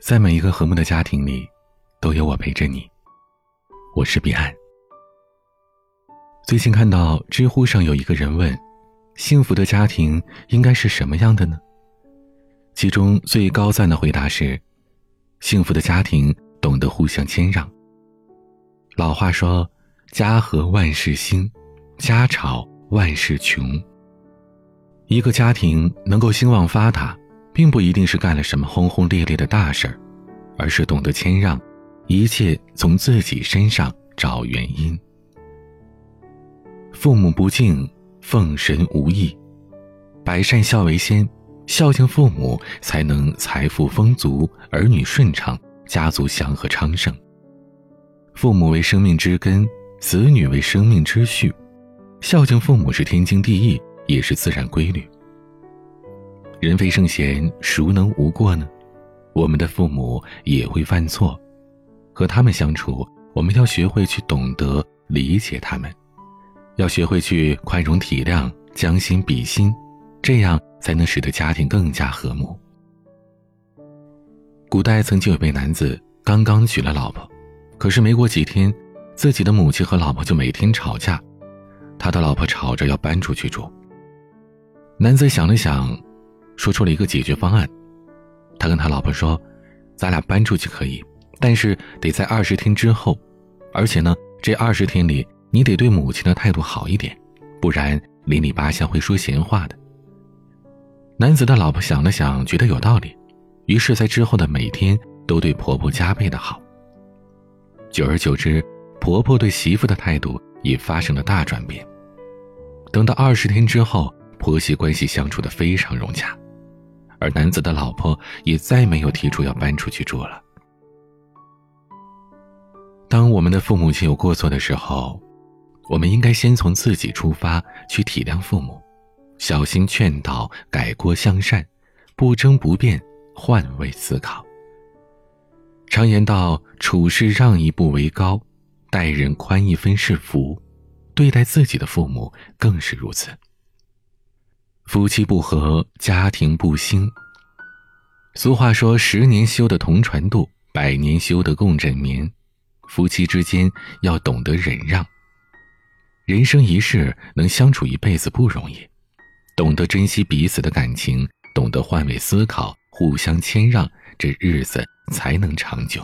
在每一个和睦的家庭里，都有我陪着你。我是彼岸。最近看到知乎上有一个人问：“幸福的家庭应该是什么样的呢？”其中最高赞的回答是：“幸福的家庭懂得互相谦让。”老话说：“家和万事兴，家吵万事穷。”一个家庭能够兴旺发达。并不一定是干了什么轰轰烈烈的大事儿，而是懂得谦让，一切从自己身上找原因。父母不敬，奉神无益；百善孝为先，孝敬父母才能财富丰足，儿女顺畅，家族祥和昌盛。父母为生命之根，子女为生命之序，孝敬父母是天经地义，也是自然规律。人非圣贤，孰能无过呢？我们的父母也会犯错，和他们相处，我们要学会去懂得理解他们，要学会去宽容体谅，将心比心，这样才能使得家庭更加和睦。古代曾经有位男子刚刚娶了老婆，可是没过几天，自己的母亲和老婆就每天吵架，他的老婆吵着要搬出去住。男子想了想。说出了一个解决方案，他跟他老婆说：“咱俩搬出去可以，但是得在二十天之后，而且呢，这二十天里你得对母亲的态度好一点，不然邻里八乡会说闲话的。”男子的老婆想了想，觉得有道理，于是，在之后的每天都对婆婆加倍的好。久而久之，婆婆对媳妇的态度也发生了大转变。等到二十天之后，婆媳关系相处的非常融洽。而男子的老婆也再没有提出要搬出去住了。当我们的父母亲有过错的时候，我们应该先从自己出发，去体谅父母，小心劝导，改过向善，不争不辩，换位思考。常言道：“处事让一步为高，待人宽一分是福。”对待自己的父母更是如此。夫妻不和，家庭不兴。俗话说：“十年修得同船渡，百年修得共枕眠。”夫妻之间要懂得忍让。人生一世，能相处一辈子不容易，懂得珍惜彼此的感情，懂得换位思考，互相谦让，这日子才能长久。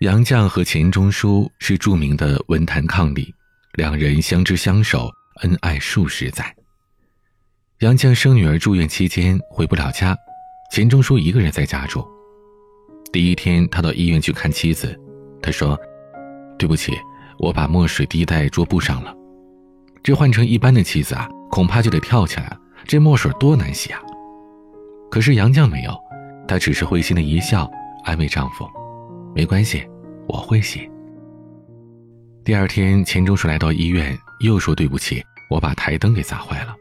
杨绛和钱钟书是著名的文坛伉俪，两人相知相守，恩爱数十载。杨绛生女儿住院期间回不了家，钱钟书一个人在家住。第一天，他到医院去看妻子，他说：“对不起，我把墨水滴在桌布上了。这换成一般的妻子啊，恐怕就得跳起来，这墨水多难洗啊！”可是杨绛没有，她只是会心的一笑，安慰丈夫：“没关系，我会洗。”第二天，钱钟书来到医院，又说：“对不起，我把台灯给砸坏了。”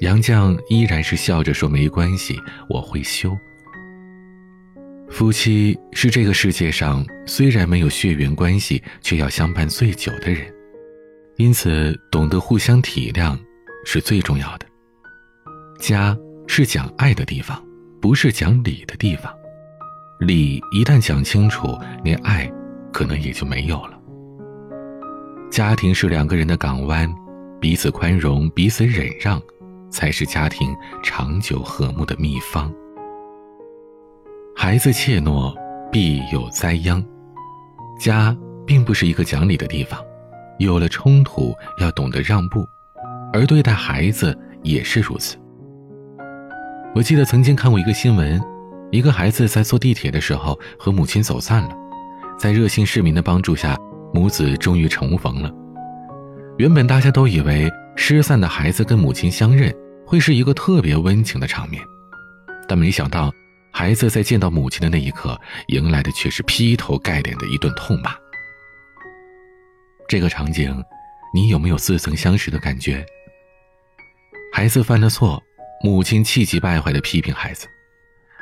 杨绛依然是笑着说：“没关系，我会修。”夫妻是这个世界上虽然没有血缘关系，却要相伴最久的人，因此懂得互相体谅是最重要的。家是讲爱的地方，不是讲理的地方。理一旦讲清楚，连爱可能也就没有了。家庭是两个人的港湾，彼此宽容，彼此忍让。才是家庭长久和睦的秘方。孩子怯懦，必有灾殃。家并不是一个讲理的地方，有了冲突要懂得让步，而对待孩子也是如此。我记得曾经看过一个新闻，一个孩子在坐地铁的时候和母亲走散了，在热心市民的帮助下，母子终于重逢了。原本大家都以为。失散的孩子跟母亲相认，会是一个特别温情的场面，但没想到，孩子在见到母亲的那一刻，迎来的却是劈头盖脸的一顿痛骂。这个场景，你有没有似曾相识的感觉？孩子犯了错，母亲气急败坏的批评孩子；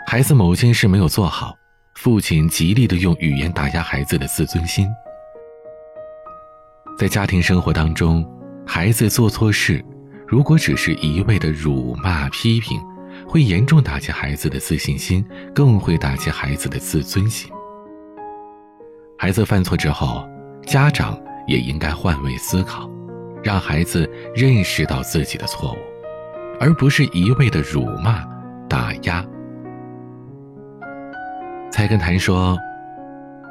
孩子某件事没有做好，父亲极力的用语言打压孩子的自尊心。在家庭生活当中。孩子做错事，如果只是一味的辱骂批评，会严重打击孩子的自信心，更会打击孩子的自尊心。孩子犯错之后，家长也应该换位思考，让孩子认识到自己的错误，而不是一味的辱骂、打压。菜根谭说：“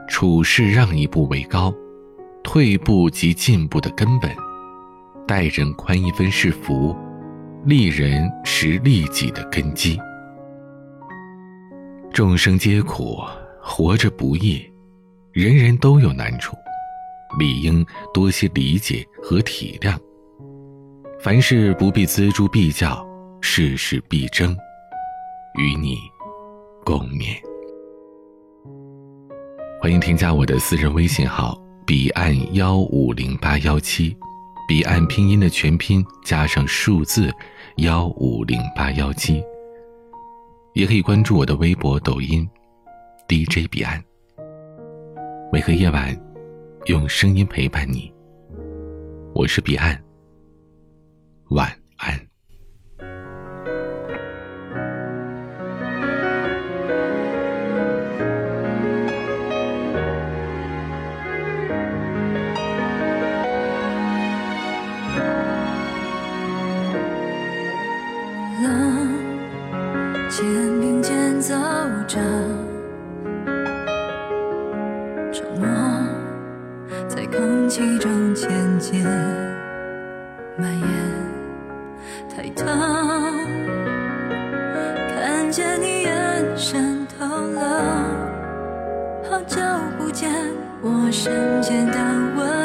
处事让一步为高，退步即进步的根本；待人宽一分是福，利人是利己的根基。众生皆苦，活着不易，人人都有难处，理应多些理解和体谅。凡事不必锱铢必较，事事必争，与你共勉。”欢迎添加我的私人微信号彼岸幺五零八幺七，彼岸拼音的全拼加上数字幺五零八幺七。也可以关注我的微博、抖音，DJ 彼岸。每个夜晚，用声音陪伴你。我是彼岸，晚安。肩并肩走着，沉默在空气中渐渐蔓延。抬头看见你眼神透露，好久不见，我深见到。